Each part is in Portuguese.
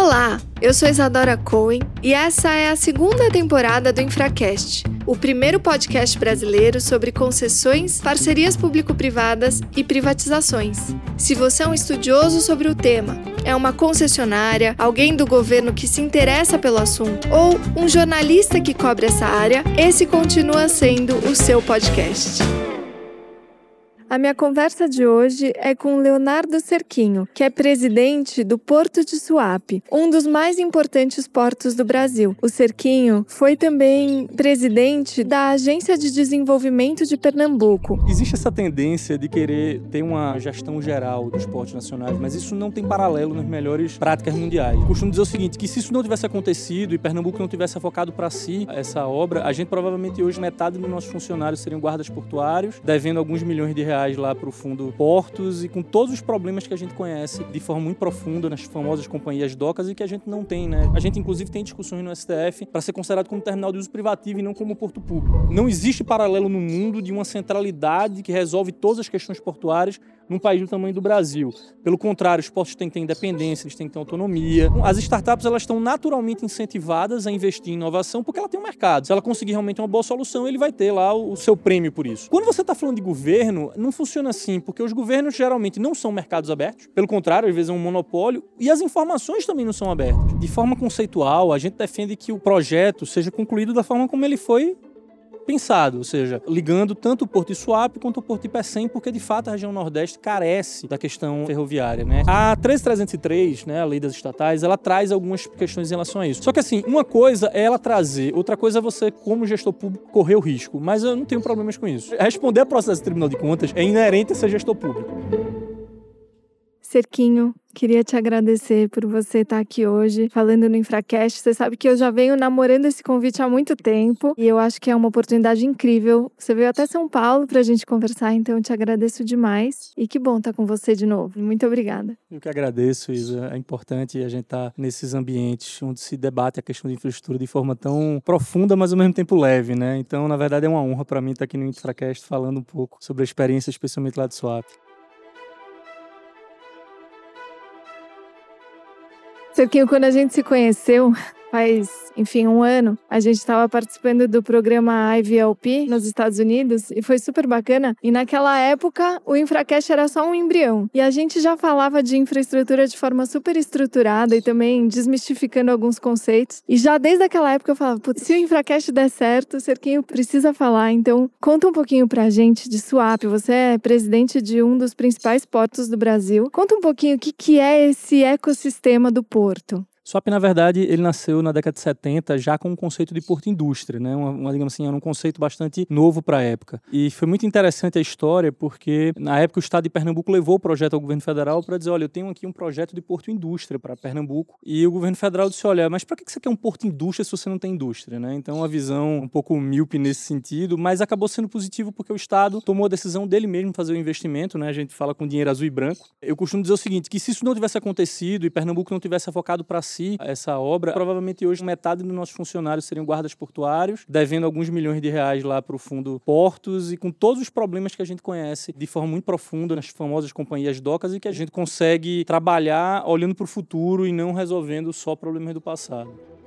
Olá, eu sou Isadora Cohen e essa é a segunda temporada do Infracast, o primeiro podcast brasileiro sobre concessões, parcerias público-privadas e privatizações. Se você é um estudioso sobre o tema, é uma concessionária, alguém do governo que se interessa pelo assunto ou um jornalista que cobre essa área, esse continua sendo o seu podcast. A minha conversa de hoje é com Leonardo Cerquinho, que é presidente do Porto de Suape, um dos mais importantes portos do Brasil. O Cerquinho foi também presidente da Agência de Desenvolvimento de Pernambuco. Existe essa tendência de querer ter uma gestão geral dos portos nacionais, mas isso não tem paralelo nas melhores práticas mundiais. costumo dizer o seguinte, que se isso não tivesse acontecido e Pernambuco não tivesse focado para si essa obra, a gente provavelmente hoje metade dos nossos funcionários seriam guardas portuários, devendo alguns milhões de reais reais lá para o fundo Portos e com todos os problemas que a gente conhece de forma muito profunda nas famosas companhias docas e que a gente não tem, né? A gente inclusive tem discussões no STF para ser considerado como terminal de uso privativo e não como porto público. Não existe paralelo no mundo de uma centralidade que resolve todas as questões portuárias num país do tamanho do Brasil. Pelo contrário, os postos têm que ter independência, eles têm que ter autonomia. As startups elas estão naturalmente incentivadas a investir em inovação porque ela tem um mercado. Se ela conseguir realmente uma boa solução, ele vai ter lá o seu prêmio por isso. Quando você está falando de governo, não funciona assim, porque os governos geralmente não são mercados abertos. Pelo contrário, às vezes é um monopólio e as informações também não são abertas. De forma conceitual, a gente defende que o projeto seja concluído da forma como ele foi pensado, ou seja, ligando tanto o Porto de Suape quanto o Porto de Pecém, porque de fato a região Nordeste carece da questão ferroviária, né? A 13303, né, a lei das estatais, ela traz algumas questões em relação a isso. Só que assim, uma coisa é ela trazer, outra coisa é você, como gestor público, correr o risco, mas eu não tenho problemas com isso. Responder a processo do Tribunal de Contas é inerente a ser gestor público. Cerquinho, queria te agradecer por você estar aqui hoje falando no Infracast. Você sabe que eu já venho namorando esse convite há muito tempo e eu acho que é uma oportunidade incrível. Você veio até São Paulo para a gente conversar, então eu te agradeço demais. E que bom estar com você de novo. Muito obrigada. Eu que agradeço, Isa. É importante a gente estar nesses ambientes onde se debate a questão de infraestrutura de forma tão profunda, mas ao mesmo tempo leve, né? Então, na verdade, é uma honra para mim estar aqui no Infracast falando um pouco sobre a experiência, especialmente lá de Swap. Cerquinho, quando a gente se conheceu, faz enfim, um ano, a gente estava participando do programa IVLP nos Estados Unidos e foi super bacana. E naquela época, o Infracast era só um embrião. E a gente já falava de infraestrutura de forma super estruturada e também desmistificando alguns conceitos. E já desde aquela época eu falava, se o Infracast der certo, o Cerquinho precisa falar. Então, conta um pouquinho pra gente de Swap. Você é presidente de um dos principais portos do Brasil. Conta um pouquinho o que, que é esse ecossistema do porto. Swap, na verdade, ele nasceu na década de 70 já com o um conceito de porto-indústria, né? Uma, uma, digamos assim, era um conceito bastante novo para a época. E foi muito interessante a história porque, na época, o Estado de Pernambuco levou o projeto ao governo federal para dizer, olha, eu tenho aqui um projeto de porto-indústria para Pernambuco. E o governo federal disse, olha, mas para que você quer um porto-indústria se você não tem indústria, né? Então, uma visão um pouco míope nesse sentido, mas acabou sendo positivo porque o Estado tomou a decisão dele mesmo fazer o investimento, né? A gente fala com dinheiro azul e branco. Eu costumo dizer o seguinte, que se isso não tivesse acontecido e Pernambuco não tivesse focado para si essa obra, provavelmente hoje metade dos nossos funcionários seriam guardas portuários, devendo alguns milhões de reais lá para o fundo Portos e com todos os problemas que a gente conhece de forma muito profunda nas famosas companhias docas e que a gente consegue trabalhar olhando para o futuro e não resolvendo só problemas do passado.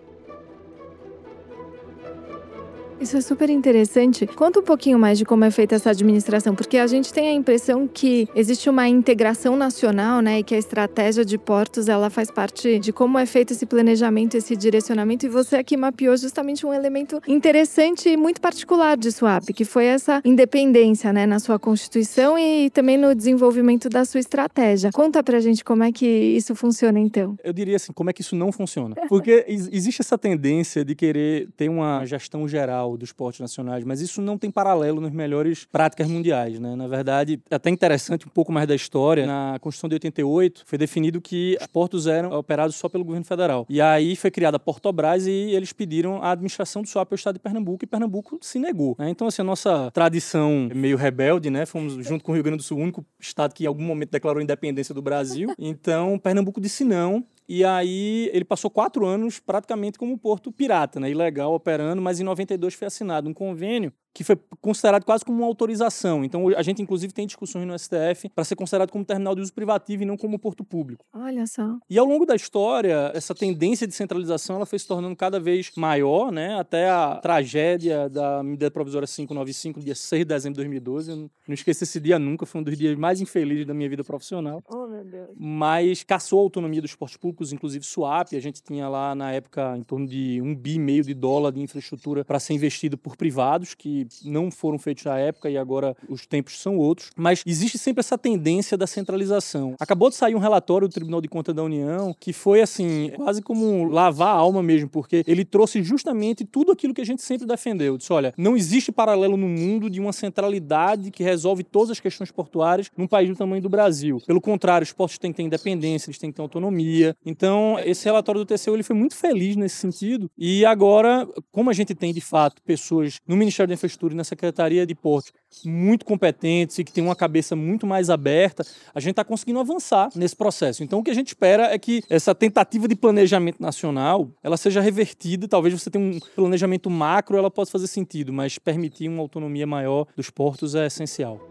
Isso é super interessante. Conta um pouquinho mais de como é feita essa administração, porque a gente tem a impressão que existe uma integração nacional, né, e que a estratégia de portos ela faz parte de como é feito esse planejamento, esse direcionamento. E você aqui mapeou justamente um elemento interessante e muito particular de Swap, que foi essa independência, né, na sua constituição e também no desenvolvimento da sua estratégia. Conta pra gente como é que isso funciona então. Eu diria assim, como é que isso não funciona? Porque existe essa tendência de querer ter uma gestão geral dos portos nacionais, mas isso não tem paralelo nas melhores práticas mundiais, né? Na verdade, é até interessante um pouco mais da história, na Constituição de 88 foi definido que os portos eram operados só pelo governo federal. E aí foi criada a Portobras e eles pediram a administração do SWAP ao estado de Pernambuco e Pernambuco se negou. Né? Então, assim, a nossa tradição meio rebelde, né? Fomos junto com o Rio Grande do Sul, o único estado que em algum momento declarou independência do Brasil. Então, Pernambuco disse não e aí ele passou quatro anos praticamente como um porto pirata, né? Ilegal, operando, mas em 92 2022 foi assinado um convênio que foi considerado quase como uma autorização. Então, a gente, inclusive, tem discussões no STF para ser considerado como terminal de uso privativo e não como porto público. Olha só. E ao longo da história, essa tendência de centralização ela foi se tornando cada vez maior, né? até a tragédia da medida provisória 595, dia 6 de dezembro de 2012. Eu não esqueci esse dia nunca, foi um dos dias mais infelizes da minha vida profissional. Oh, meu Deus. Mas caçou a autonomia dos portos públicos, inclusive SWAP. A gente tinha lá, na época, em torno de um bi e meio de dólar de infraestrutura para ser investido por privados, que não foram feitos na época e agora os tempos são outros. Mas existe sempre essa tendência da centralização. Acabou de sair um relatório do Tribunal de Contas da União que foi assim, quase como lavar a alma mesmo, porque ele trouxe justamente tudo aquilo que a gente sempre defendeu. Disse: olha, não existe paralelo no mundo de uma centralidade que resolve todas as questões portuárias num país do tamanho do Brasil. Pelo contrário, os portos têm que ter independência, eles têm que ter autonomia. Então, esse relatório do TCU ele foi muito feliz nesse sentido. E agora, como a gente tem de fato pessoas no Ministério da Infraestrutura e na Secretaria de Portos muito competentes e que têm uma cabeça muito mais aberta, a gente está conseguindo avançar nesse processo. Então, o que a gente espera é que essa tentativa de planejamento nacional ela seja revertida. Talvez você tenha um planejamento macro, ela possa fazer sentido, mas permitir uma autonomia maior dos portos é essencial.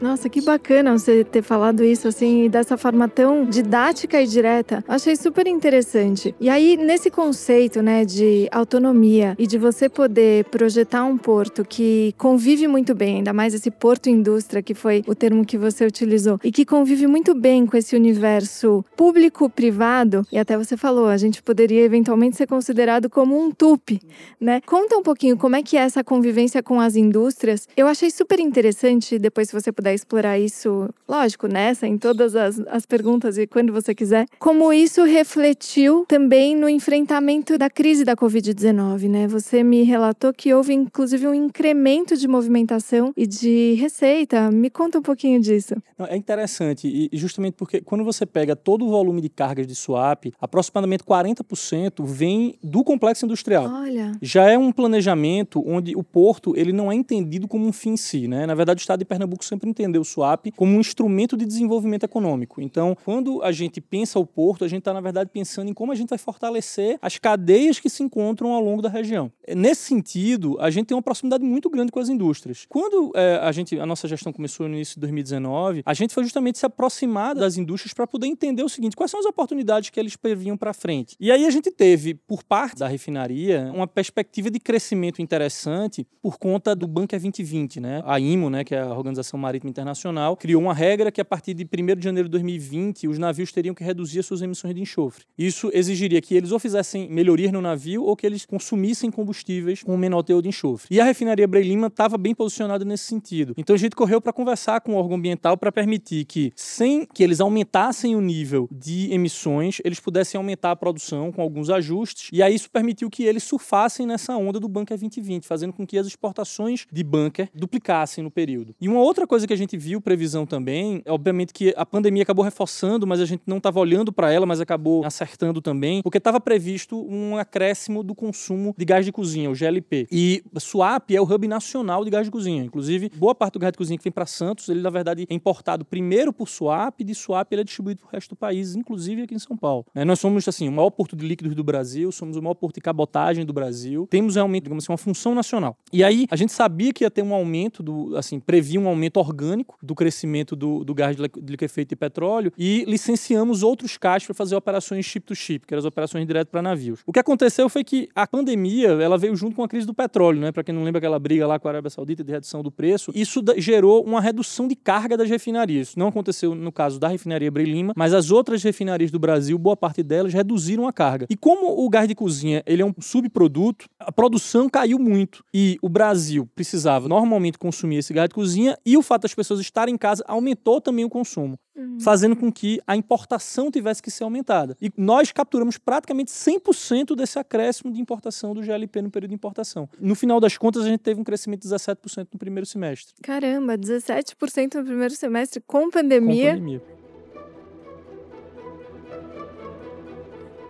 Nossa, que bacana você ter falado isso assim, dessa forma tão didática e direta. Achei super interessante. E aí, nesse conceito, né, de autonomia e de você poder projetar um porto que convive muito bem, ainda mais esse porto indústria, que foi o termo que você utilizou, e que convive muito bem com esse universo público-privado, e até você falou, a gente poderia eventualmente ser considerado como um TUP, né? Conta um pouquinho como é que é essa convivência com as indústrias. Eu achei super interessante, depois se você puder puder explorar isso, lógico, nessa, em todas as, as perguntas e quando você quiser, como isso refletiu também no enfrentamento da crise da Covid-19, né? Você me relatou que houve inclusive um incremento de movimentação e de receita. Me conta um pouquinho disso. É interessante, e justamente porque quando você pega todo o volume de cargas de swap, aproximadamente 40% vem do complexo industrial. Olha. Já é um planejamento onde o porto ele não é entendido como um fim em si, né? Na verdade, o estado de Pernambuco sempre entender o swap como um instrumento de desenvolvimento econômico. Então, quando a gente pensa o porto, a gente está, na verdade, pensando em como a gente vai fortalecer as cadeias que se encontram ao longo da região. Nesse sentido, a gente tem uma proximidade muito grande com as indústrias. Quando é, a, gente, a nossa gestão começou no início de 2019, a gente foi justamente se aproximar das indústrias para poder entender o seguinte: quais são as oportunidades que eles previam para frente. E aí a gente teve, por parte da refinaria, uma perspectiva de crescimento interessante por conta do Bunker 2020, né? A IMO, né, que é a Organização Marítima Internacional criou uma regra que a partir de 1 de janeiro de 2020 os navios teriam que reduzir as suas emissões de enxofre. Isso exigiria que eles ou fizessem melhorias no navio ou que eles consumissem combustíveis com menor teor de enxofre. E a refinaria Breilima estava bem posicionada nesse sentido. Então a gente correu para conversar com o órgão ambiental para permitir que, sem que eles aumentassem o nível de emissões, eles pudessem aumentar a produção com alguns ajustes. E aí isso permitiu que eles surfassem nessa onda do Bunker 2020, fazendo com que as exportações de bunker duplicassem no período. E uma outra coisa que a gente viu previsão também, obviamente que a pandemia acabou reforçando, mas a gente não estava olhando para ela, mas acabou acertando também, porque estava previsto um acréscimo do consumo de gás de cozinha, o GLP. E Suape é o hub nacional de gás de cozinha. Inclusive, boa parte do gás de cozinha que vem para Santos, ele na verdade é importado primeiro por Suape, de Suape ele é distribuído para o resto do país, inclusive aqui em São Paulo. É, nós somos assim, o maior porto de líquidos do Brasil, somos o maior porto de cabotagem do Brasil, temos realmente, digamos assim, uma função nacional. E aí, a gente sabia que ia ter um aumento do, assim, previa um aumento orgânico orgânico do crescimento do, do gás de liquefeito de petróleo e licenciamos outros caixas para fazer operações chip-to-chip, que eram as operações direto para navios. O que aconteceu foi que a pandemia ela veio junto com a crise do petróleo, né? Para quem não lembra aquela briga lá com a Arábia Saudita de redução do preço, isso gerou uma redução de carga das refinarias. Isso não aconteceu no caso da refinaria Breilima, mas as outras refinarias do Brasil, boa parte delas reduziram a carga. E como o gás de cozinha ele é um subproduto, a produção caiu muito e o Brasil precisava normalmente consumir esse gás de cozinha e o fato das pessoas estarem em casa aumentou também o consumo, uhum. fazendo com que a importação tivesse que ser aumentada. E nós capturamos praticamente 100% desse acréscimo de importação do GLP no período de importação. No final das contas, a gente teve um crescimento de 17% no primeiro semestre. Caramba, 17% no primeiro semestre com pandemia. Com pandemia.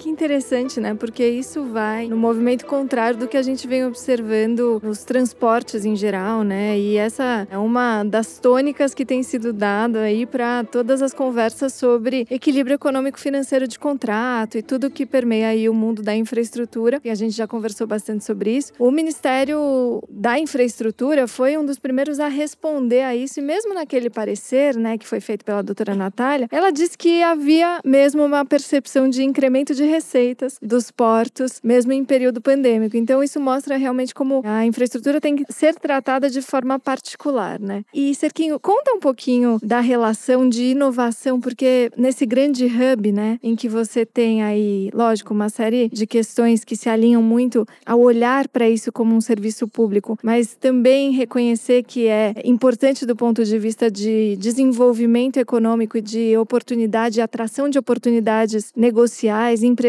Que interessante, né? Porque isso vai no movimento contrário do que a gente vem observando nos transportes em geral, né? E essa é uma das tônicas que tem sido dado aí para todas as conversas sobre equilíbrio econômico financeiro de contrato e tudo que permeia aí o mundo da infraestrutura. E a gente já conversou bastante sobre isso. O Ministério da Infraestrutura foi um dos primeiros a responder a isso e mesmo naquele parecer, né, que foi feito pela doutora Natália, ela disse que havia mesmo uma percepção de incremento de receitas dos portos, mesmo em período pandêmico. Então, isso mostra realmente como a infraestrutura tem que ser tratada de forma particular, né? E, Cerquinho, conta um pouquinho da relação de inovação, porque nesse grande hub, né, em que você tem aí, lógico, uma série de questões que se alinham muito ao olhar para isso como um serviço público, mas também reconhecer que é importante do ponto de vista de desenvolvimento econômico e de oportunidade, atração de oportunidades negociais, empresariais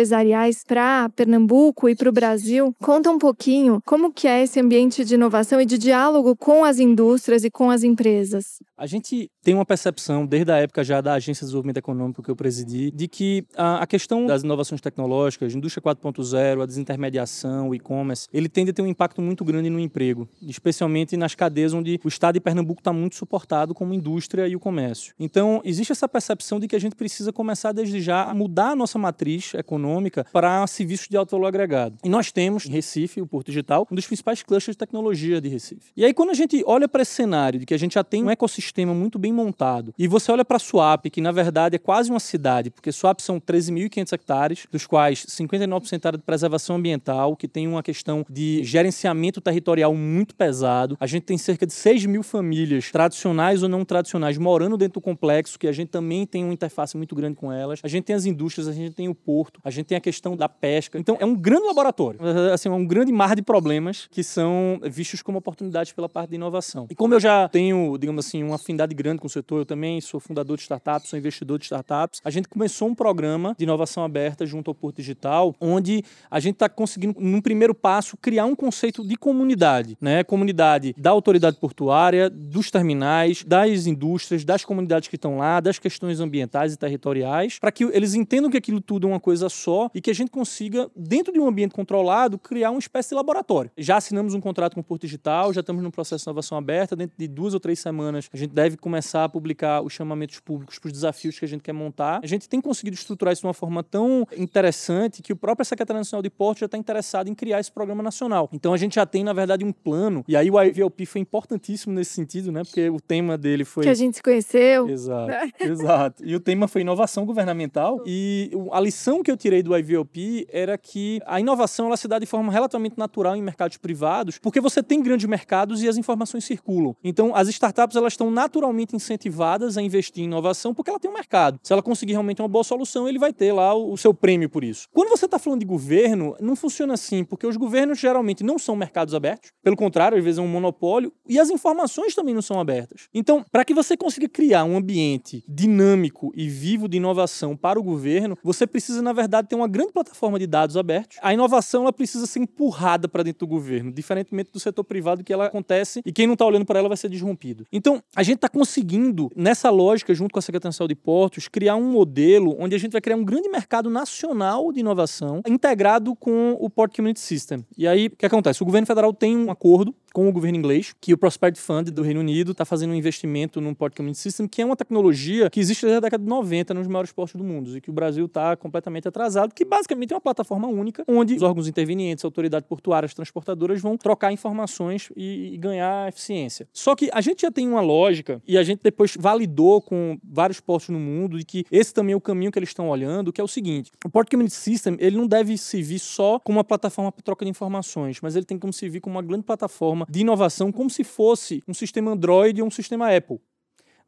para Pernambuco e para o Brasil. Conta um pouquinho como que é esse ambiente de inovação e de diálogo com as indústrias e com as empresas. A gente tem uma percepção, desde a época já da Agência de Desenvolvimento Econômico que eu presidi, de que a, questão das inovações tecnológicas, indústria 4.0, a desintermediação, o e-commerce, ele tende a ter um impacto muito grande no emprego, especialmente nas cadeias onde o estado de Pernambuco está muito suportado como indústria e o comércio. Então, existe essa percepção de que a gente precisa começar desde já a mudar a nossa matriz econômica para serviços de alto valor agregado. E nós temos em Recife, o Porto Digital, um dos principais clusters de tecnologia de Recife. E aí, quando a gente olha para esse cenário de que a gente já tem um ecossistema sistema muito bem montado. E você olha para Suape, que na verdade é quase uma cidade, porque Suape são 13.500 hectares, dos quais 59% área de preservação ambiental, que tem uma questão de gerenciamento territorial muito pesado. A gente tem cerca de 6 mil famílias, tradicionais ou não tradicionais, morando dentro do complexo, que a gente também tem uma interface muito grande com elas. A gente tem as indústrias, a gente tem o porto, a gente tem a questão da pesca. Então é um grande laboratório, assim, é um grande mar de problemas que são vistos como oportunidades pela parte de inovação. E como eu já tenho, digamos assim, uma afinidade grande com o setor. Eu também sou fundador de startups, sou investidor de startups. A gente começou um programa de inovação aberta junto ao Porto Digital, onde a gente está conseguindo, num primeiro passo, criar um conceito de comunidade, né? Comunidade da autoridade portuária, dos terminais, das indústrias, das comunidades que estão lá, das questões ambientais e territoriais, para que eles entendam que aquilo tudo é uma coisa só e que a gente consiga, dentro de um ambiente controlado, criar uma espécie de laboratório. Já assinamos um contrato com o Porto Digital, já estamos no processo de inovação aberta, dentro de duas ou três semanas a gente deve começar a publicar os chamamentos públicos para os desafios que a gente quer montar. A gente tem conseguido estruturar isso de uma forma tão interessante que o próprio Secretaria Nacional de Porto já está interessado em criar esse programa nacional. Então a gente já tem, na verdade, um plano. E aí o IVLP foi importantíssimo nesse sentido, né? Porque o tema dele foi. Que a gente se conheceu. Exato. exato. E o tema foi inovação governamental. E a lição que eu tirei do IVLP era que a inovação ela se dá de forma relativamente natural em mercados privados, porque você tem grandes mercados e as informações circulam. Então as startups elas estão naturalmente incentivadas a investir em inovação porque ela tem um mercado. Se ela conseguir realmente uma boa solução, ele vai ter lá o seu prêmio por isso. Quando você está falando de governo, não funciona assim, porque os governos geralmente não são mercados abertos. Pelo contrário, às vezes é um monopólio e as informações também não são abertas. Então, para que você consiga criar um ambiente dinâmico e vivo de inovação para o governo, você precisa, na verdade, ter uma grande plataforma de dados abertos. A inovação ela precisa ser empurrada para dentro do governo, diferentemente do setor privado que ela acontece e quem não está olhando para ela vai ser disrompido. Então, a gente está conseguindo, nessa lógica, junto com a Secretaria Nacional de Portos, criar um modelo onde a gente vai criar um grande mercado nacional de inovação integrado com o Port Community System. E aí, o que acontece? O governo federal tem um acordo com o governo inglês, que o Prosperity Fund do Reino Unido está fazendo um investimento num Port Community System, que é uma tecnologia que existe desde a década de 90 nos maiores portos do mundo e que o Brasil está completamente atrasado, que basicamente é uma plataforma única onde os órgãos intervenientes, autoridades portuárias, transportadoras vão trocar informações e, e ganhar eficiência. Só que a gente já tem uma lógica e a gente depois validou com vários portos no mundo de que esse também é o caminho que eles estão olhando, que é o seguinte: o Port Community System ele não deve servir só como uma plataforma para troca de informações, mas ele tem como servir como uma grande plataforma de inovação, como se fosse um sistema Android ou um sistema Apple.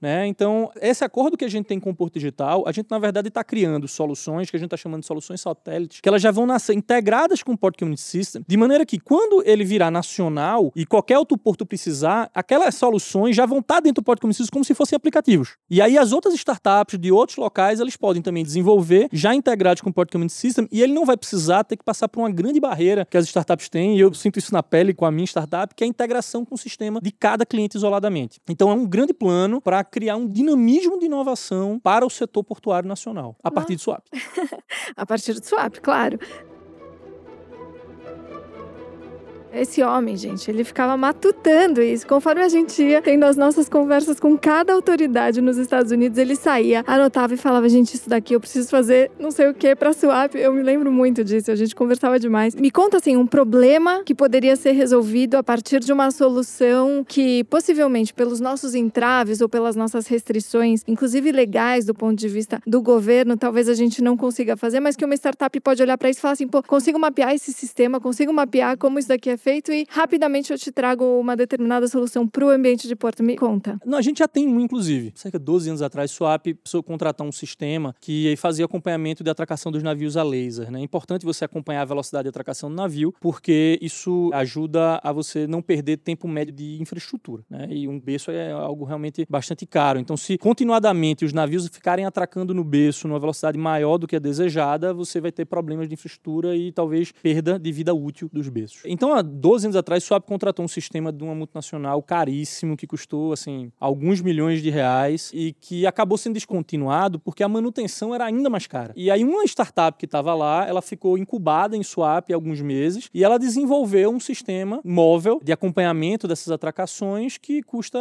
Né? Então, esse acordo que a gente tem com o Porto Digital, a gente, na verdade, está criando soluções que a gente está chamando de soluções satélites, que elas já vão nascer integradas com o Port Community System, de maneira que, quando ele virar nacional e qualquer outro porto precisar, aquelas soluções já vão estar tá dentro do Port Community System como se fossem aplicativos. E aí, as outras startups de outros locais, eles podem também desenvolver, já integrados com o Port Community System, e ele não vai precisar ter que passar por uma grande barreira que as startups têm, e eu sinto isso na pele com a minha startup, que é a integração com o sistema de cada cliente isoladamente. Então, é um grande plano para criar um dinamismo de inovação para o setor portuário nacional, a partir de swap. a partir de swap, claro. Esse homem, gente, ele ficava matutando isso. Conforme a gente ia tendo as nossas conversas com cada autoridade nos Estados Unidos, ele saía, anotava e falava: gente, isso daqui eu preciso fazer não sei o que para swap. Eu me lembro muito disso, a gente conversava demais. Me conta assim, um problema que poderia ser resolvido a partir de uma solução que possivelmente pelos nossos entraves ou pelas nossas restrições, inclusive legais do ponto de vista do governo, talvez a gente não consiga fazer, mas que uma startup pode olhar para isso e falar assim: pô, consigo mapear esse sistema, consigo mapear como isso daqui é feito e rapidamente eu te trago uma determinada solução para o ambiente de porto. Me conta. Não, a gente já tem um, inclusive. Cerca de 12 anos atrás, Swap precisou contratar um sistema que fazia acompanhamento de atracação dos navios a laser. Né? É importante você acompanhar a velocidade de atracação do navio, porque isso ajuda a você não perder tempo médio de infraestrutura. Né? E um berço é algo realmente bastante caro. Então, se continuadamente os navios ficarem atracando no berço numa velocidade maior do que a desejada, você vai ter problemas de infraestrutura e talvez perda de vida útil dos berços. Então, 12 anos atrás, Swap contratou um sistema de uma multinacional caríssimo, que custou, assim, alguns milhões de reais e que acabou sendo descontinuado porque a manutenção era ainda mais cara. E aí uma startup que estava lá, ela ficou incubada em Swap alguns meses e ela desenvolveu um sistema móvel de acompanhamento dessas atracações que custa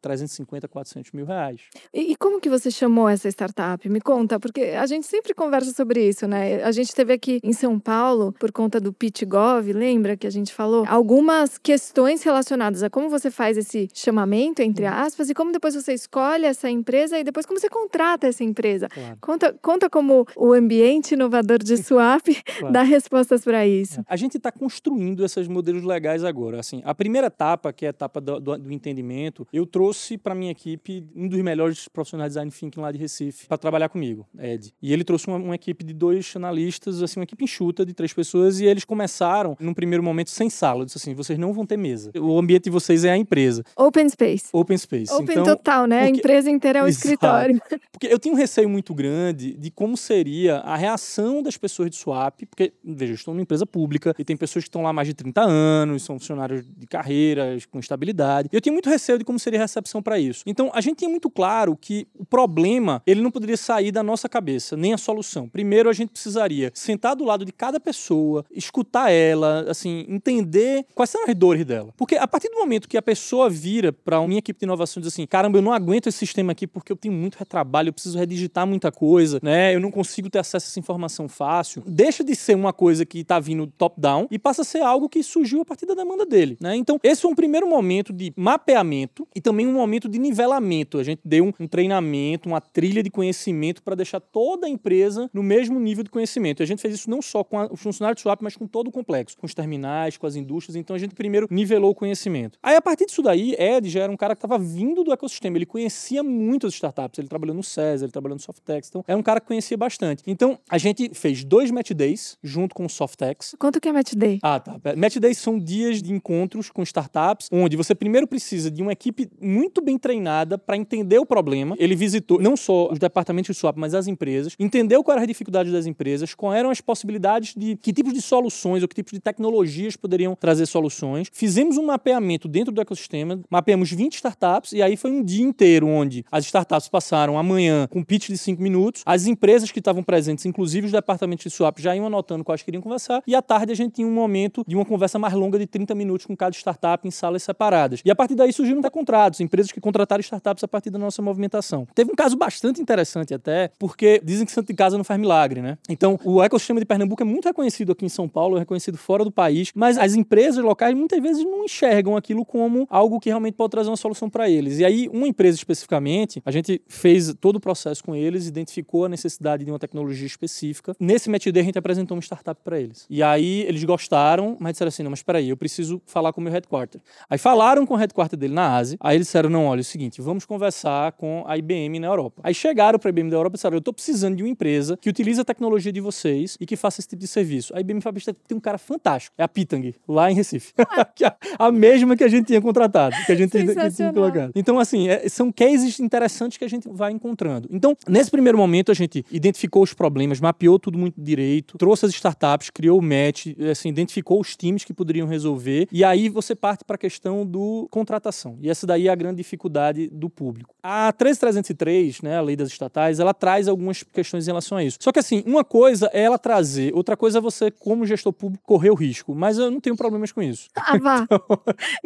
350, 400 mil reais. E, e como que você chamou essa startup? Me conta, porque a gente sempre conversa sobre isso, né? A gente teve aqui em São Paulo, por conta do PitGov, lembra que a gente falou? Falou, algumas questões relacionadas a como você faz esse chamamento, entre aspas, e como depois você escolhe essa empresa e depois como você contrata essa empresa. Claro. Conta, conta como o ambiente inovador de Swap claro. dá respostas para isso. A gente está construindo esses modelos legais agora. Assim, a primeira etapa, que é a etapa do, do, do entendimento, eu trouxe para minha equipe um dos melhores profissionais de design thinking lá de Recife para trabalhar comigo, Ed. E ele trouxe uma, uma equipe de dois analistas, assim, uma equipe enxuta de três pessoas, e eles começaram, num primeiro momento, sem sala. Eu disse assim: vocês não vão ter mesa. O ambiente de vocês é a empresa. Open space. Open space. Open então, total, né? Porque... A empresa inteira é o Exato. escritório. Porque eu tinha um receio muito grande de como seria a reação das pessoas de swap, porque, veja, eu estou numa empresa pública e tem pessoas que estão lá há mais de 30 anos, são funcionários de carreiras, com estabilidade. Eu tinha muito receio de como seria a recepção para isso. Então, a gente tinha muito claro que o problema, ele não poderia sair da nossa cabeça, nem a solução. Primeiro, a gente precisaria sentar do lado de cada pessoa, escutar ela, assim, entender quais são as dores dela. Porque a partir do momento que a pessoa vira para uma minha equipe de inovação e diz assim: caramba, eu não aguento esse sistema aqui porque eu tenho muito retrabalho, eu preciso redigitar muita coisa, né? Eu não consigo ter acesso a essa informação fácil. Deixa de ser uma coisa que está vindo top-down e passa a ser algo que surgiu a partir da demanda dele, né? Então, esse foi um primeiro momento de mapeamento e também um momento de nivelamento. A gente deu um, um treinamento, uma trilha de conhecimento para deixar toda a empresa no mesmo nível de conhecimento. E a gente fez isso não só com a, o funcionário de swap, mas com todo o complexo, com os terminais, com as indústrias então a gente primeiro nivelou o conhecimento. Aí a partir disso daí, Ed já era um cara que estava vindo do ecossistema, ele conhecia muito as startups, ele trabalhou no César, ele trabalhou no Softex, então era um cara que conhecia bastante. Então a gente fez dois Match Days junto com o Softex. Quanto que é Match Day? Ah, tá. Match Days são dias de encontros com startups, onde você primeiro precisa de uma equipe muito bem treinada para entender o problema. Ele visitou não só os departamentos de swap, mas as empresas, entendeu quais eram as dificuldades das empresas, quais eram as possibilidades de que tipos de soluções ou que tipos de tecnologias poderiam trazer soluções. Fizemos um mapeamento dentro do ecossistema, mapeamos 20 startups e aí foi um dia inteiro onde as startups passaram amanhã com pitch de 5 minutos, as empresas que estavam presentes, inclusive os departamentos de swap, já iam anotando quais queriam conversar e à tarde a gente tinha um momento de uma conversa mais longa de 30 minutos com cada startup em salas separadas. E a partir daí surgiram até contratos, empresas que contrataram startups a partir da nossa movimentação. Teve um caso bastante interessante até, porque dizem que santo de casa não faz milagre, né? Então, o ecossistema de Pernambuco é muito reconhecido aqui em São Paulo, é reconhecido fora do país, mas as empresas locais muitas vezes não enxergam aquilo como algo que realmente pode trazer uma solução para eles. E aí, uma empresa especificamente, a gente fez todo o processo com eles, identificou a necessidade de uma tecnologia específica. Nesse Match Day, a gente apresentou uma startup para eles. E aí, eles gostaram, mas disseram assim: não, mas peraí, eu preciso falar com o meu headquarter. Aí falaram com o headquarter dele na Ásia. Aí eles disseram: não, olha, é o seguinte, vamos conversar com a IBM na Europa. Aí chegaram para a IBM da Europa e disseram: eu estou precisando de uma empresa que utilize a tecnologia de vocês e que faça esse tipo de serviço. A IBM falou: tem um cara fantástico, é a Pitang. Lá em Recife. a, mesma que a gente tinha contratado, que a gente tinha, tinha colocado. Então, assim, é, são cases interessantes que a gente vai encontrando. Então, nesse primeiro momento, a gente identificou os problemas, mapeou tudo muito direito, trouxe as startups, criou o match, assim, identificou os times que poderiam resolver, e aí você parte para a questão do contratação. E essa daí é a grande dificuldade do público. A 13303, né, a lei das estatais, ela traz algumas questões em relação a isso. Só que assim, uma coisa é ela trazer, outra coisa é você, como gestor público, correr o risco. Mas eu não tenho problemas com isso. Ah, vá.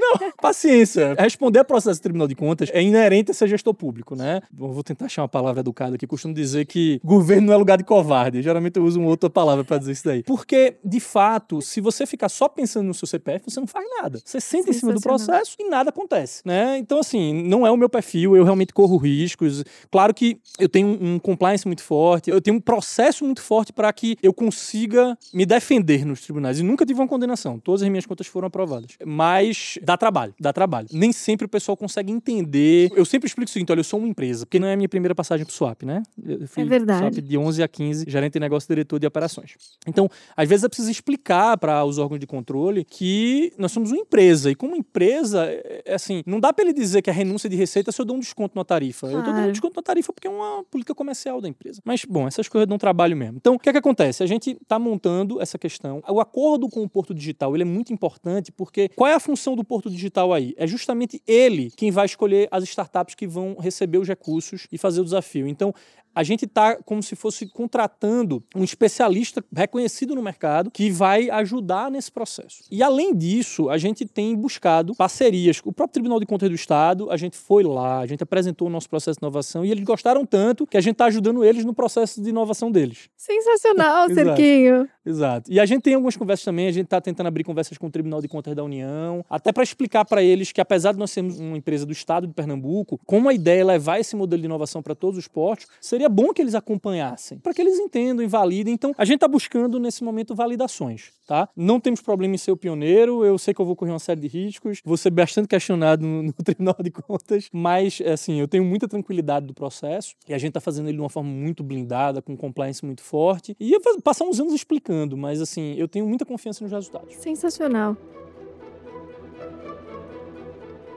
Então, não, paciência. Responder a processo do Tribunal de Contas é inerente a ser gestor público, né? Vou tentar achar uma palavra educada aqui. Costumo dizer que governo não é lugar de covarde. Geralmente eu uso uma outra palavra para dizer isso daí. Porque, de fato, se você ficar só pensando no seu CPF, você não faz nada. Você senta em cima do processo e nada acontece, né? Então, assim, não é o meu perfil. Eu realmente corro riscos. Claro que eu tenho um compliance muito forte, eu tenho um processo muito forte para que eu consiga me defender nos tribunais. E nunca tive uma condenação. Todas as minhas contas foram aprovadas. Mas dá trabalho, dá trabalho. Nem sempre o pessoal consegue entender. Eu sempre explico o seguinte: olha, eu sou uma empresa, porque não é a minha primeira passagem pro swap, né? Eu fui é verdade. swap de 11 a 15, gerente de negócio diretor de operações. Então, às vezes é preciso explicar para os órgãos de controle que nós somos uma empresa. E como empresa, é, é assim, não dá para ele dizer que a renúncia de receita se eu dou um desconto na tarifa. Claro. Eu tô dando um desconto na tarifa porque é uma política comercial da empresa. Mas, bom, essas coisas dão trabalho mesmo. Então, o que é que acontece? A gente está montando essa questão. O acordo com o Porto Digital ele é muito importante porque qual é a função do Porto Digital aí? É justamente ele quem vai escolher as startups que vão receber os recursos e fazer o desafio. Então, a gente está como se fosse contratando um especialista reconhecido no mercado que vai ajudar nesse processo. E além disso, a gente tem buscado parcerias. O próprio Tribunal de Contas do Estado, a gente foi lá, a gente apresentou o nosso processo de inovação e eles gostaram tanto que a gente está ajudando eles no processo de inovação deles. Sensacional, Cerquinho. Exato. E a gente tem algumas conversas também, a gente está tentando abrir conversas com o Tribunal de Contas da União, até para explicar para eles que apesar de nós sermos uma empresa do Estado de Pernambuco, como a ideia é levar esse modelo de inovação para todos os portos, seria bom que eles acompanhassem, para que eles entendam e validem. Então, a gente está buscando nesse momento validações, tá? Não temos problema em ser o pioneiro, eu sei que eu vou correr uma série de riscos, vou ser bastante questionado no, no Tribunal de Contas, mas, assim, eu tenho muita tranquilidade do processo e a gente está fazendo ele de uma forma muito blindada, com compliance muito forte. E eu passar uns anos explicando, mas, assim, eu tenho muita confiança nos resultados. Sensacional.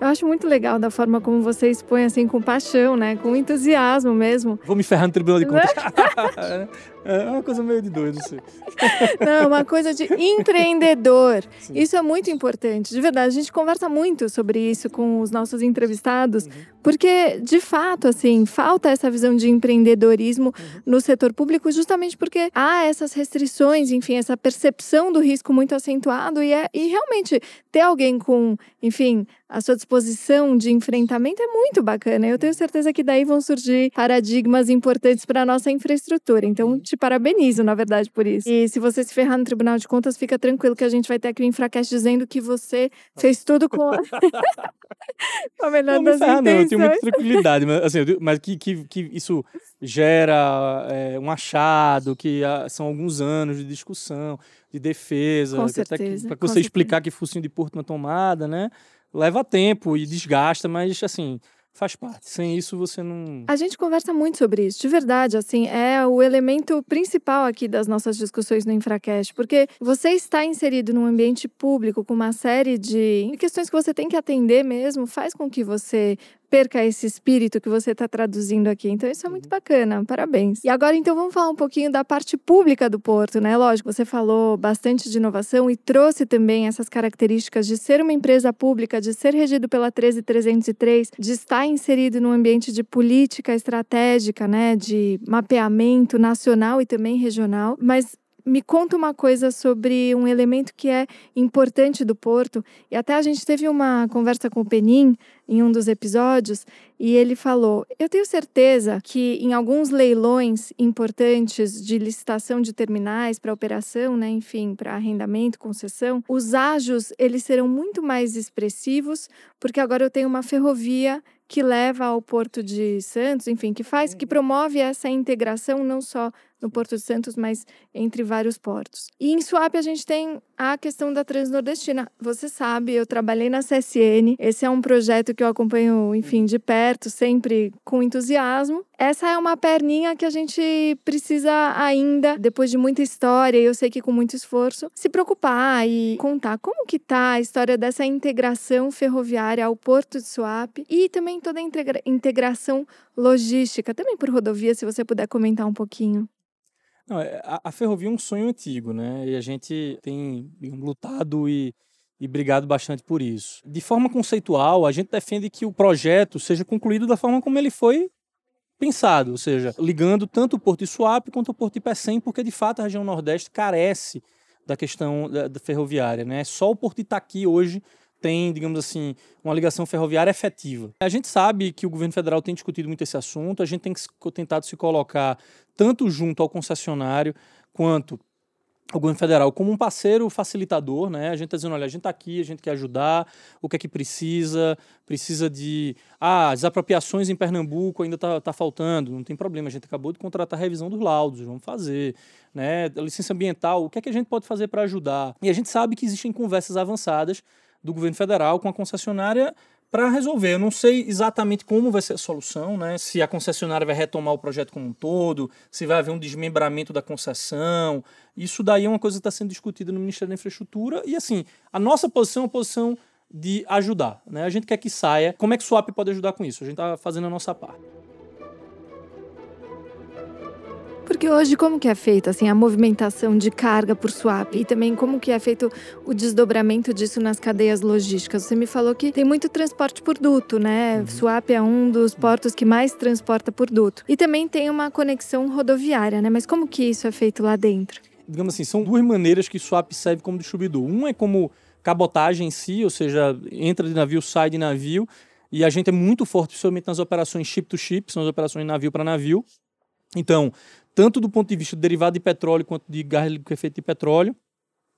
Eu acho muito legal da forma como você expõe assim com paixão, né? Com entusiasmo mesmo. Vou me ferrar no Tribunal de Contas. É uma coisa meio de doido, assim. Não, uma coisa de empreendedor. Sim. Isso é muito importante. De verdade, a gente conversa muito sobre isso com os nossos entrevistados, uhum. porque, de fato, assim, falta essa visão de empreendedorismo uhum. no setor público, justamente porque há essas restrições, enfim, essa percepção do risco muito acentuado e, é, e realmente ter alguém com, enfim, a sua disposição de enfrentamento é muito bacana. Eu tenho certeza que daí vão surgir paradigmas importantes para a nossa infraestrutura. Então, te parabenizo, na verdade, por isso. E se você se ferrar no Tribunal de Contas, fica tranquilo que a gente vai ter aqui o Infracast dizendo que você fez tudo com a, com a melhor não das ferrar, Não, eu tenho muita tranquilidade, mas, assim, mas que, que, que isso gera é, um achado, que ah, são alguns anos de discussão, de defesa, para você certeza. explicar que focinho de porto na tomada, né? Leva tempo e desgasta, mas assim, faz parte. Sem isso você não. A gente conversa muito sobre isso, de verdade. Assim, é o elemento principal aqui das nossas discussões no Infracast, porque você está inserido num ambiente público com uma série de questões que você tem que atender mesmo, faz com que você perca esse espírito que você está traduzindo aqui. Então, isso é muito uhum. bacana. Parabéns. E agora, então, vamos falar um pouquinho da parte pública do Porto, né? Lógico, você falou bastante de inovação e trouxe também essas características de ser uma empresa pública, de ser regido pela 13303, de estar inserido num ambiente de política estratégica, né? De mapeamento nacional e também regional. Mas me conta uma coisa sobre um elemento que é importante do Porto. E até a gente teve uma conversa com o Penin em um dos episódios e ele falou: Eu tenho certeza que em alguns leilões importantes de licitação de terminais para operação, né, enfim, para arrendamento, concessão, os ágios eles serão muito mais expressivos, porque agora eu tenho uma ferrovia que leva ao Porto de Santos, enfim, que faz, que promove essa integração não só no Porto de Santos, mas entre vários portos. E em Suape a gente tem a questão da Transnordestina. Você sabe, eu trabalhei na CSN. Esse é um projeto que eu acompanho, enfim, de perto, sempre com entusiasmo. Essa é uma perninha que a gente precisa ainda, depois de muita história, eu sei que com muito esforço, se preocupar e contar como que tá a história dessa integração ferroviária ao Porto de Suape e também toda a integra integração logística, também por rodovia, se você puder comentar um pouquinho. Não, é, a, a, ferrovia é um sonho antigo, né? E a gente tem lutado e, e brigado bastante por isso. De forma conceitual, a gente defende que o projeto seja concluído da forma como ele foi pensado, ou seja, ligando tanto o Porto de Suape quanto o Porto de Pecém, porque de fato a região Nordeste carece da questão da, da ferroviária, né? Só o Porto de Itaqui hoje tem, digamos assim, uma ligação ferroviária efetiva. A gente sabe que o governo federal tem discutido muito esse assunto, a gente tem tentado se colocar tanto junto ao concessionário quanto ao governo federal como um parceiro facilitador, né? A gente está dizendo, olha, a gente está aqui, a gente quer ajudar, o que é que precisa, precisa de... Ah, as apropriações em Pernambuco ainda está tá faltando, não tem problema, a gente acabou de contratar a revisão dos laudos, vamos fazer, né? A licença ambiental, o que é que a gente pode fazer para ajudar? E a gente sabe que existem conversas avançadas do governo federal com a concessionária para resolver. Eu não sei exatamente como vai ser a solução, né? Se a concessionária vai retomar o projeto como um todo, se vai haver um desmembramento da concessão. Isso daí é uma coisa que está sendo discutida no Ministério da Infraestrutura. E assim, a nossa posição é uma posição de ajudar. Né? A gente quer que saia. Como é que o SWAP pode ajudar com isso? A gente está fazendo a nossa parte. Porque hoje como que é feita assim a movimentação de carga por swap e também como que é feito o desdobramento disso nas cadeias logísticas? Você me falou que tem muito transporte por duto, né? Uhum. Swap é um dos portos que mais transporta por duto. E também tem uma conexão rodoviária, né? Mas como que isso é feito lá dentro? Digamos assim, são duas maneiras que swap serve como distribuidor. Um é como cabotagem em si, ou seja, entra de navio, sai de navio, e a gente é muito forte, principalmente nas operações ship to ship, são as operações navio para navio. Então, tanto do ponto de vista do derivado de petróleo quanto de gás líquido efeito de petróleo.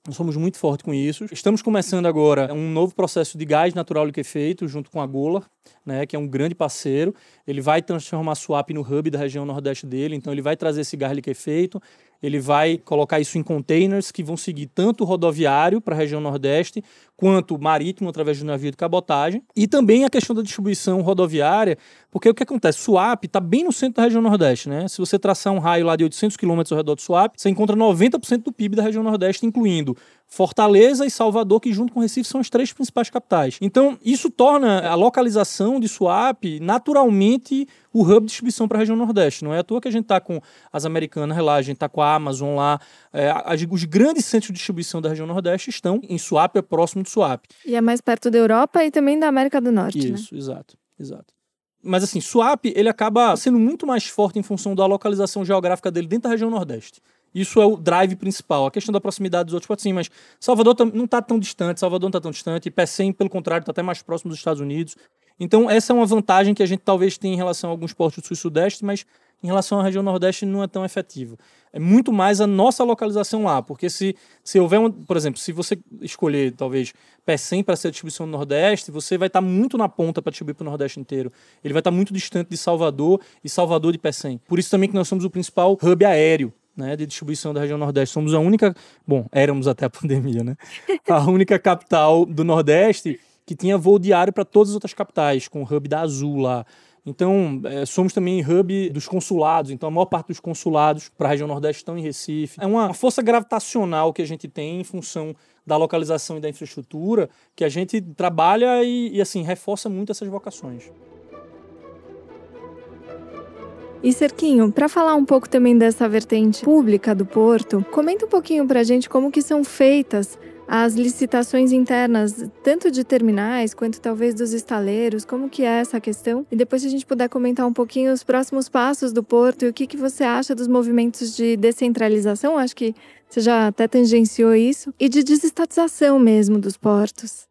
Nós somos muito fortes com isso. Estamos começando agora um novo processo de gás natural liquefeito junto com a Gola, né, que é um grande parceiro. Ele vai transformar a Swap no hub da região nordeste dele, então ele vai trazer esse gás liquefeito, ele vai colocar isso em containers que vão seguir tanto rodoviário para a região nordeste, quanto marítimo através do navio de cabotagem, e também a questão da distribuição rodoviária, porque o que acontece? Suape está bem no centro da região nordeste, né? Se você traçar um raio lá de 800 quilômetros ao redor de Suape, você encontra 90% do PIB da região nordeste, incluindo Fortaleza e Salvador, que junto com Recife são as três principais capitais. Então, isso torna a localização de Suape naturalmente o hub de distribuição para a região Nordeste. Não é à toa que a gente está com as americanas lá, a gente está com a Amazon lá. É, os grandes centros de distribuição da região Nordeste estão em Suape, é próximo de Suape. E é mais perto da Europa e também da América do Norte, né? Isso, né? exato, exato. Mas assim, Suape, ele acaba sendo muito mais forte em função da localização geográfica dele dentro da região Nordeste. Isso é o drive principal. A questão da proximidade dos outros portos, sim, mas Salvador não está tão distante, Salvador não está tão distante, Pecém, pelo contrário, está até mais próximo dos Estados Unidos. Então, essa é uma vantagem que a gente talvez tenha em relação a alguns portos do sul e sudeste, mas em relação à região nordeste não é tão efetivo. É muito mais a nossa localização lá, porque se, se houver, um, por exemplo, se você escolher talvez P100 para ser a distribuição no nordeste, você vai estar tá muito na ponta para distribuir para o nordeste inteiro. Ele vai estar tá muito distante de Salvador e Salvador de P100. Por isso também que nós somos o principal hub aéreo né, de distribuição da região Nordeste. Somos a única, bom, éramos até a pandemia, né? A única capital do Nordeste que tinha voo diário para todas as outras capitais, com o hub da Azul lá. Então, é, somos também hub dos consulados. Então, a maior parte dos consulados para a região Nordeste estão em Recife. É uma força gravitacional que a gente tem em função da localização e da infraestrutura que a gente trabalha e, e assim, reforça muito essas vocações. E Cerquinho, para falar um pouco também dessa vertente pública do porto, comenta um pouquinho para a gente como que são feitas as licitações internas, tanto de terminais quanto talvez dos estaleiros, como que é essa questão? E depois se a gente puder comentar um pouquinho os próximos passos do Porto e o que, que você acha dos movimentos de descentralização, acho que você já até tangenciou isso, e de desestatização mesmo dos portos.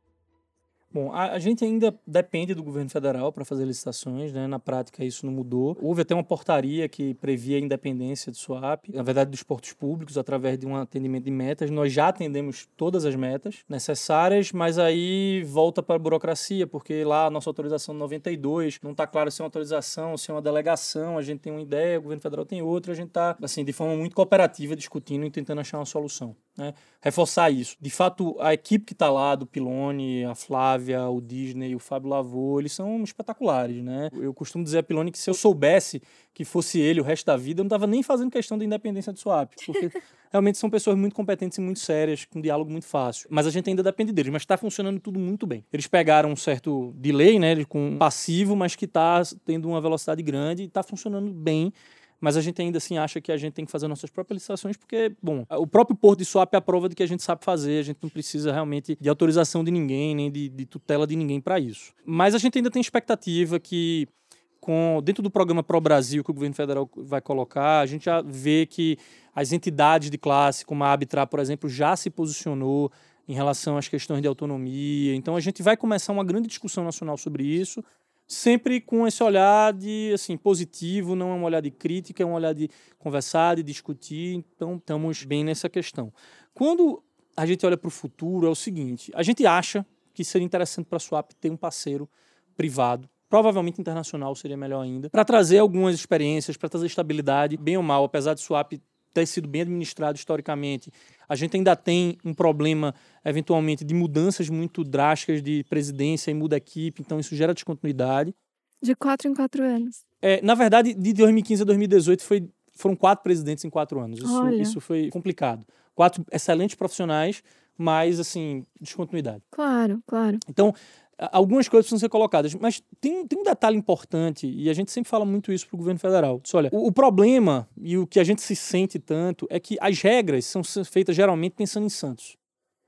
Bom, a, a, gente ainda depende do governo federal para fazer licitações, né? Na prática isso não mudou. Houve até uma portaria que previa a independência do SWAP, na verdade dos portos públicos, através de um atendimento de metas. Nós já atendemos todas as metas necessárias, mas aí volta para a burocracia, porque lá a nossa autorização 92 não está claro se é uma autorização, se é uma delegação, a gente tem uma ideia, o governo federal tem outra, a gente está, assim, de forma muito cooperativa discutindo e tentando achar uma solução. Né? Reforçar isso. De fato, a equipe que está lá, do Pilone, a Flávia, o Disney, o Fábio Lavô, eles são espetaculares. Né? Eu costumo dizer a Pilone que se eu soubesse que fosse ele o resto da vida, eu não estava nem fazendo questão da independência do swap, porque realmente são pessoas muito competentes e muito sérias, com um diálogo muito fácil. Mas a gente ainda depende deles, mas está funcionando tudo muito bem. Eles pegaram um certo delay, né, com um passivo, mas que está tendo uma velocidade grande e está funcionando bem mas a gente ainda assim acha que a gente tem que fazer nossas próprias licitações, porque, bom, o próprio Porto de Swap é a prova de que a gente sabe fazer, a gente não precisa realmente de autorização de ninguém, nem de, de tutela de ninguém para isso. Mas a gente ainda tem expectativa que com, dentro do programa Pro Brasil que o governo federal vai colocar, a gente já vê que as entidades de classe, como a Abitra, por exemplo, já se posicionou em relação às questões de autonomia. Então a gente vai começar uma grande discussão nacional sobre isso sempre com esse olhar de assim positivo, não é um olhar de crítica, é um olhar de conversar, de discutir. Então estamos bem nessa questão. Quando a gente olha para o futuro é o seguinte: a gente acha que seria interessante para a Swap ter um parceiro privado. Provavelmente internacional seria melhor ainda, para trazer algumas experiências, para trazer estabilidade, bem ou mal, apesar de Swap ter sido bem administrado historicamente. A gente ainda tem um problema, eventualmente, de mudanças muito drásticas de presidência e muda a equipe, então isso gera descontinuidade. De quatro em quatro anos. É, na verdade, de 2015 a 2018 foi, foram quatro presidentes em quatro anos. Isso, isso foi complicado. Quatro excelentes profissionais, mas, assim, descontinuidade. Claro, claro. Então, algumas coisas precisam ser colocadas. Mas tem, tem um detalhe importante, e a gente sempre fala muito isso para o governo federal. Diz, olha, o, o, problema e o que a gente se sente tanto é que as regras são feitas geralmente pensando em Santos.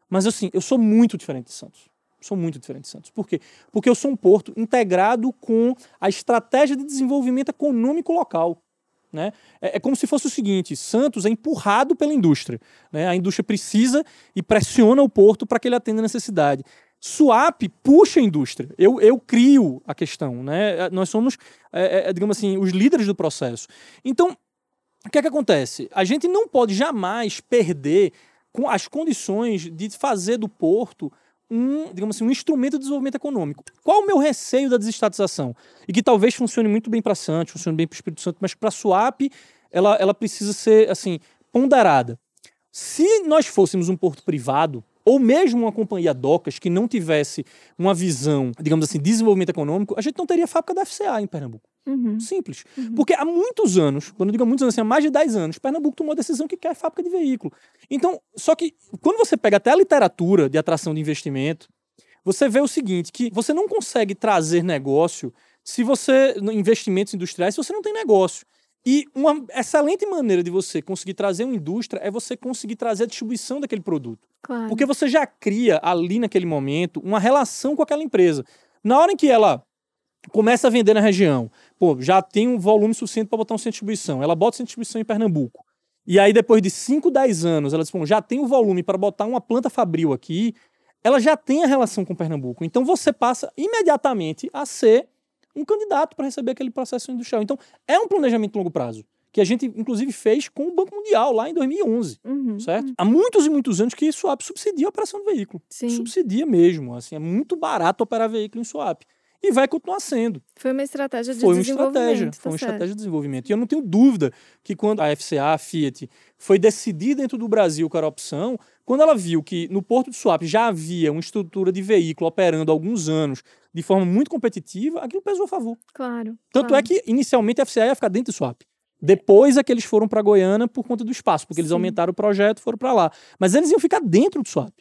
Mas assim, eu sou muito diferente de Santos. Sou muito diferente de Santos. Por quê? Porque eu sou um porto integrado com a estratégia de desenvolvimento econômico local. Né? É, é, como se fosse o seguinte: Santos é empurrado pela indústria. Né? A indústria precisa e pressiona o porto para que ele atenda a necessidade. Swap puxa a indústria. Eu, eu crio a questão, né? Nós somos, é, é, digamos assim, os líderes do processo. Então, o que é que acontece? A gente não pode jamais perder com as condições de fazer do porto um, digamos assim, um instrumento de desenvolvimento econômico. Qual o meu receio da desestatização? E que talvez funcione muito bem para Santos, funcione bem para o Espírito Santo, mas para a Swap ela, ela precisa ser assim ponderada. Se nós fôssemos um porto privado, ou mesmo uma companhia docas que não tivesse uma visão, digamos assim, de desenvolvimento econômico, a gente não teria fábrica da FCA em Pernambuco. Uhum. Simples. Uhum. Porque há muitos anos, quando eu digo muitos anos, assim, há mais de 10 anos, Pernambuco tomou a decisão que quer fábrica de veículo. Então, só que quando você pega até a literatura de atração de investimento, você vê o seguinte, que você não consegue trazer negócio se você, investimentos industriais, se você não tem negócio. E uma excelente maneira de você conseguir trazer uma indústria é você conseguir trazer a distribuição daquele produto. Claro. Porque você já cria ali naquele momento uma relação com aquela empresa. Na hora em que ela começa a vender na região, pô, já tem um volume suficiente para botar um centro de distribuição. Ela bota um centro de distribuição em Pernambuco. E aí, depois de 5, 10 anos, ela diz, bom, já tem o volume para botar uma planta fabril aqui, ela já tem a relação com Pernambuco. Então você passa imediatamente a ser um candidato para receber aquele processo industrial. Então, é um planejamento de longo prazo que a gente, inclusive, fez com o Banco Mundial lá em 2011, uhum, certo? Uhum. Há muitos e muitos anos que swap subsidia a operação do veículo. Sim. Subsidia mesmo, assim, é muito barato operar veículo em swap. E vai continuar sendo. Foi uma estratégia de foi uma estratégia, tá Foi uma certo. estratégia de desenvolvimento. E eu não tenho dúvida que quando a FCA, a Fiat, foi decidir dentro do Brasil qual era a opção, quando ela viu que no Porto de Suape já havia uma estrutura de veículo operando há alguns anos de forma muito competitiva, aquilo pesou a favor. Claro. Tanto claro. é que, inicialmente, a FCA ia ficar dentro do Swap. Depois é que eles foram para Goiânia por conta do espaço, porque Sim. eles aumentaram o projeto e foram para lá. Mas eles iam ficar dentro do Swap.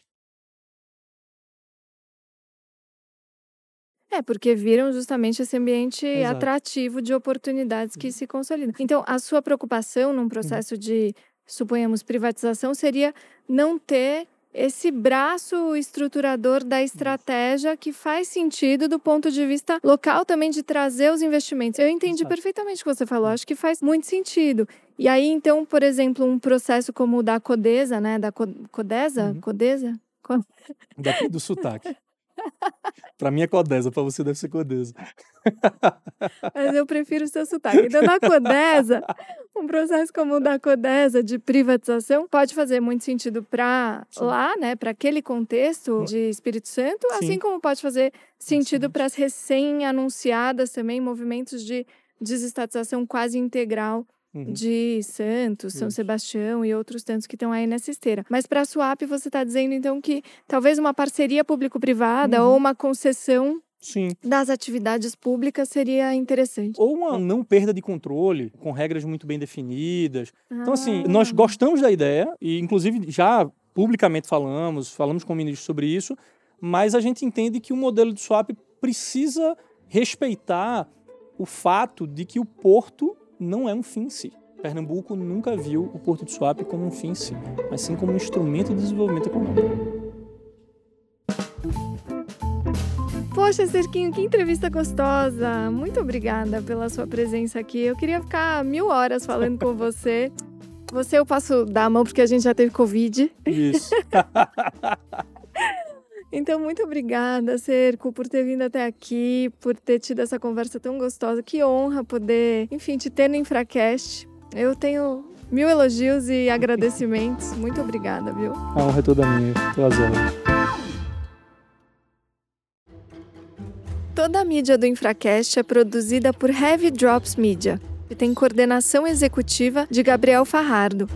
É, porque viram justamente esse ambiente Exato. atrativo de oportunidades que se consolidam. Então, a sua preocupação num processo uhum. de, suponhamos, privatização seria não ter esse braço estruturador da estratégia que faz sentido do ponto de vista local também de trazer os investimentos. Eu entendi Exato. perfeitamente o que você falou, acho que faz muito sentido. E aí, então, por exemplo, um processo como o da Codesa, né? Da Codesa? Uhum. Codesa? Daqui do sotaque. Para mim é Codesa, para você deve ser Codesa. Mas eu prefiro o seu sotaque. Então, na Codesa, um processo como o da Codesa de privatização pode fazer muito sentido para lá, né, para aquele contexto de Espírito Santo, Sim. assim como pode fazer sentido para as recém-anunciadas também movimentos de desestatização quase integral uhum. de Santos, São Isso. Sebastião e outros tantos que estão aí nessa esteira. Mas para a SWAP você está dizendo então que talvez uma parceria público-privada uhum. ou uma concessão Sim. das atividades públicas seria interessante. Ou uma não perda de controle, com regras muito bem definidas. Ah. Então, assim, ah. nós gostamos da ideia, e inclusive já publicamente falamos, falamos com o ministro sobre isso, mas a gente entende que o modelo de swap precisa respeitar o fato de que o porto não é um fim em si. Pernambuco nunca viu o Porto de Suape como um fim em si, mas sim como um instrumento de desenvolvimento econômico. Poxa, Cerquinho, que entrevista gostosa! Muito obrigada pela sua presença aqui. Eu queria ficar mil horas falando com você. Você eu posso dar a mão porque a gente já teve Covid. Isso. Então, muito obrigada, Cerco, por ter vindo até aqui, por ter tido essa conversa tão gostosa. Que honra poder, enfim, te ter no Infracast. Eu tenho mil elogios e agradecimentos. Muito obrigada, viu? A honra é toda minha. Prazer. Toda a mídia do Infracast é produzida por Heavy Drops Media e tem coordenação executiva de Gabriel Farrardo.